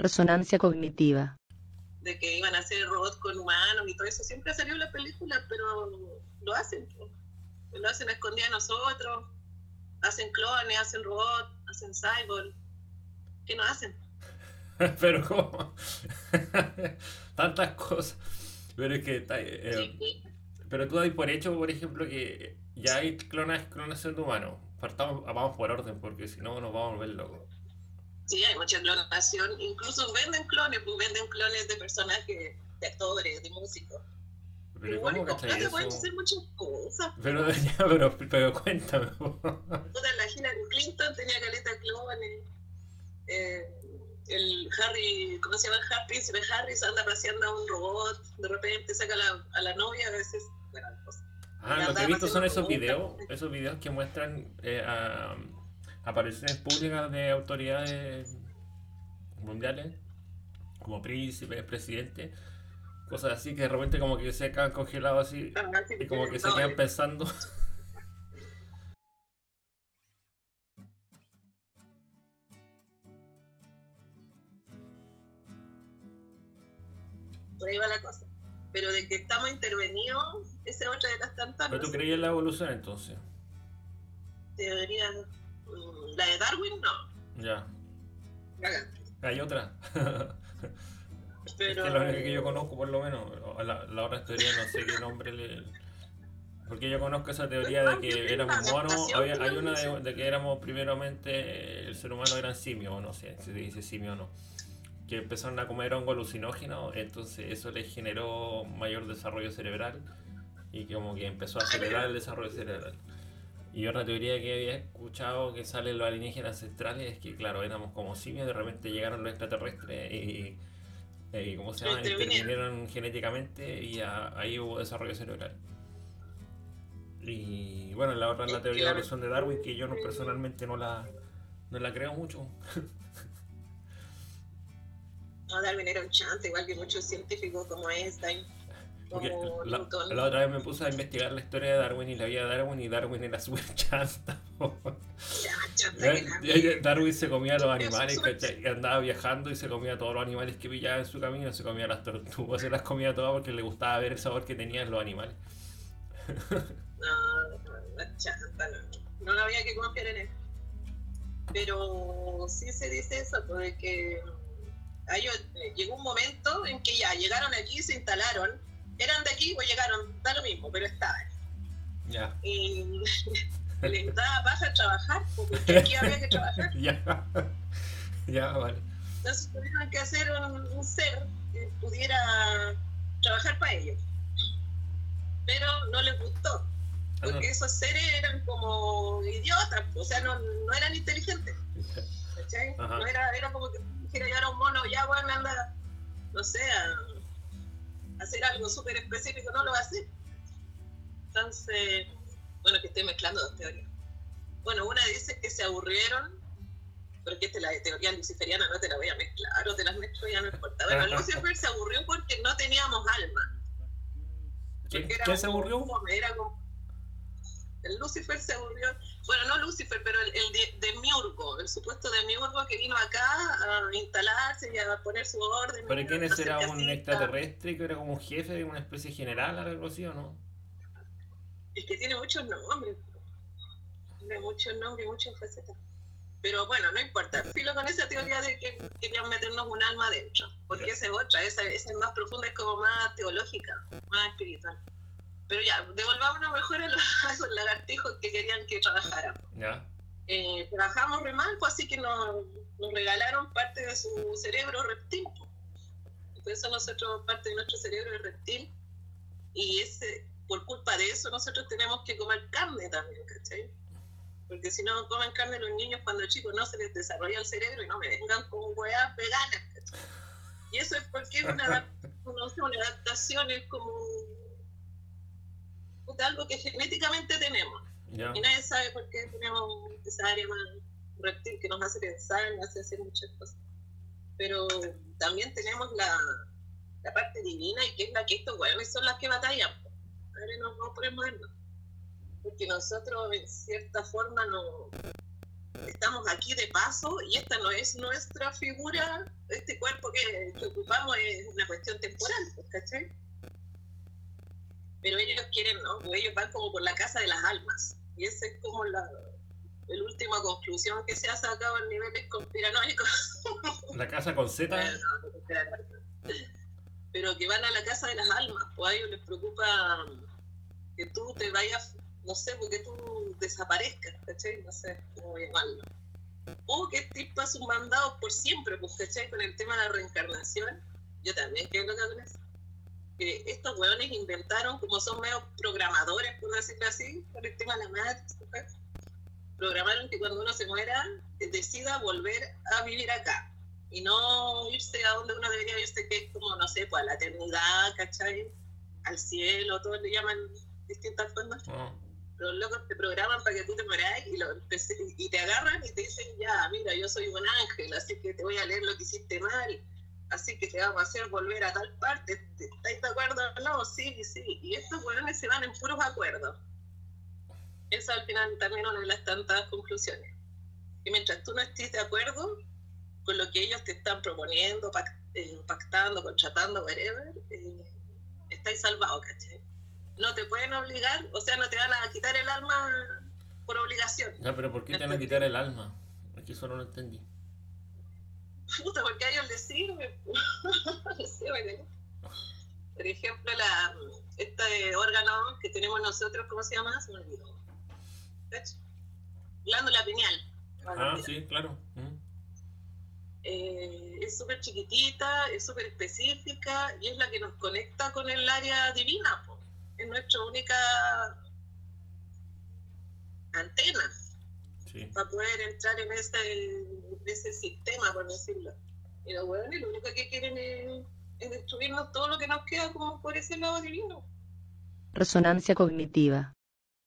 Resonancia cognitiva. De que iban a hacer robots con humanos y todo eso. Siempre ha salido la película, pero lo hacen. Lo hacen a escondidas de nosotros. Hacen clones, hacen robots, hacen cyborg. ¿Qué no hacen? pero ¿cómo? Tantas cosas. Pero es que... Eh, pero tú das por hecho, por ejemplo, que ya hay clonas, clonación de humanos. Partamos, vamos por orden, porque si no nos vamos a volver locos. Sí, hay mucha clonación. Incluso venden clones, pues venden clones de personajes, de actores, de músicos. Pero ¿cómo bueno, eso? pueden hacer muchas cosas. Pero, ya, pero, pero cuéntame. Toda la Hillary Clinton tenía caleta clones. Eh, el Harry, ¿cómo se llama? El príncipe Harry se anda paseando a un robot, de repente saca a la, a la novia, a veces, bueno, cosas. Ah, lo que he visto son esos videos, esos videos que muestran eh, apariciones públicas de autoridades mundiales, como príncipes, presidentes, cosas así que de repente como que se quedan congelados así ah, y como que se quedan pensando. Por ahí va la cosa pero de que estamos intervenidos, esa es otra de las tantas. ¿Pero tú creías en la evolución entonces? Teoría. Mm, la de Darwin no. Ya. Hay otra. Pero... Es que la única que yo conozco, por lo menos, la, la otra teoría no sé qué nombre le. Porque yo conozco esa teoría de que éramos monos, hay una de, de, que éramos primeramente, el ser humano era simio, no sé si se dice simio o no que empezaron a comer hongo alucinógeno, entonces eso les generó mayor desarrollo cerebral y como que empezó a acelerar el desarrollo cerebral. Y otra teoría que había escuchado que salen los alienígenas ancestrales es que, claro, éramos como simios, de repente llegaron los extraterrestres y, y ¿cómo se llama? Intervinieron genéticamente y ahí hubo desarrollo cerebral. Y bueno, la otra es la teoría de la evolución de Darwin, que yo no, personalmente no la, no la creo mucho. No, Darwin era un chante, igual que muchos científicos como Einstein. Como la, la, otra vez me puse a investigar la historia de Darwin y la vida de Darwin y Darwin era súper chanta. Darwin se comía a los animales, y andaba viajando y se comía a todos los animales que pillaba en su camino, se comía las tortugas, se las comía todas porque le gustaba ver el sabor que tenían los animales. no, la chanta, no, no había que confiar en él. Pero sí se dice eso, porque llegó un momento en que ya llegaron aquí, se instalaron, eran de aquí o llegaron, da lo mismo, pero estaban. Ya. Y les daba paja trabajar, porque aquí había que trabajar. ya. ya, vale. Entonces tuvieron que hacer un, ser que pudiera trabajar para ellos. Pero no les gustó, porque esos seres eran como idiotas, o sea, no, no eran inteligentes. No era, era como que quiero llevar a un mono, ya bueno, anda, no sé, a hacer algo súper específico, no lo va a hacer. Entonces, bueno, que estoy mezclando dos teorías. Bueno, una dice que se aburrieron, porque esta es la teoría luciferiana, no te la voy a mezclar, o te las mezclo ya no importa. Bueno, Lucifer se aburrió porque no teníamos alma. ¿Qué, se aburrió? Era como, el Lucifer se aburrió bueno, no Lucifer, pero el, de, Demiurgo, el supuesto Demiurgo que vino acá a instalarse y a poner su orden. ¿Pero quién era un extraterrestre que era como un jefe de una especie general, algo así o no? Es que tiene muchos nombres. Tiene muchos nombres y muchas facetas. Pero bueno, no importa. Filo con esa teoría de que querían meternos un alma adentro. Porque esa es otra, esa, esa es más profunda, es como más teológica, más espiritual. Pero ya, devolvámonos mejor a los, lagartijos que querían que trabajáramos. Ya. Eh, trabajamos re mal, pues así que nos, nos, regalaron parte de su cerebro reptil. Por eso nosotros, parte de nuestro cerebro es reptil. Y ese, por culpa de eso nosotros tenemos que comer carne también, ¿cachai? Porque si no comen carne los niños cuando chicos no se les desarrolla el cerebro y no me vengan con weas veganas, ¿cachai? Y eso es porque es una, una adaptación, es como de algo que genéticamente tenemos. Y nadie sabe por qué tenemos esa área más reptil que nos hace pensar, nos hace hacer muchas cosas. Pero también tenemos la, la parte divina y que es la que estos hueones son las que batallan. Ahora nos vamos por. Porque nosotros, en cierta forma, no estamos aquí de paso y esta no es nuestra figura, este cuerpo vamos es una cuestión temporal, pues, ¿cachai? Pero ellos quieren, ¿no? Pues ellos van como por la casa de las almas. Y esa es como la, la última conclusión que se ha sacado en niveles conspiranoicos. ¿La casa con Z? Pero que van a la casa de las almas, pues a ellos les preocupa que tú te vayas, no sé, porque tú desaparezcas, ¿cachai? No sé cómo llamarlo. O que tipo sus mandados por siempre, pues, ¿cachai? Con el tema de la reencarnación. Yo también quiero que con eso. Que estos hueones inventaron, como son medio programadores, por decirlo así, por el tema de la madre, programaron que cuando uno se muera, decida volver a vivir acá y no irse a donde uno debería irse, que es como, no sé, pues a la eternidad, ¿cachai? Al cielo, todos le llaman distintas formas. Ah. Los locos te programan para que tú te mueras y, lo, y te agarran y te dicen, ya, mira, yo soy un ángel, así que te voy a leer lo que hiciste mal, así que te vamos a hacer volver a tal parte. ¿Estáis de acuerdo? No, sí, sí. Y estos hueones se van en puros acuerdos. Eso al final también una de las tantas conclusiones. Y mientras tú no estés de acuerdo con lo que ellos te están proponiendo, eh, pactando, contratando, whatever, eh, estáis salvados, ¿cachai? No te pueden obligar, o sea, no te van a quitar el alma por obligación. No, pero ¿por qué te van a quitar el alma? Aquí eso no entendí. Puta, porque a ellos les sirve. les sirve. Por ejemplo, la, este órgano que tenemos nosotros, ¿cómo se llama? Se me olvidó Glándula pineal. Ah, sí, claro. Eh, es súper chiquitita, es súper específica y es la que nos conecta con el área divina. Es nuestra única antena para poder entrar en ese, ese sistema, por decirlo. Y los huevones lo único que quieren es, es destruirnos todo lo que nos queda como por ese lado divino. Resonancia cognitiva.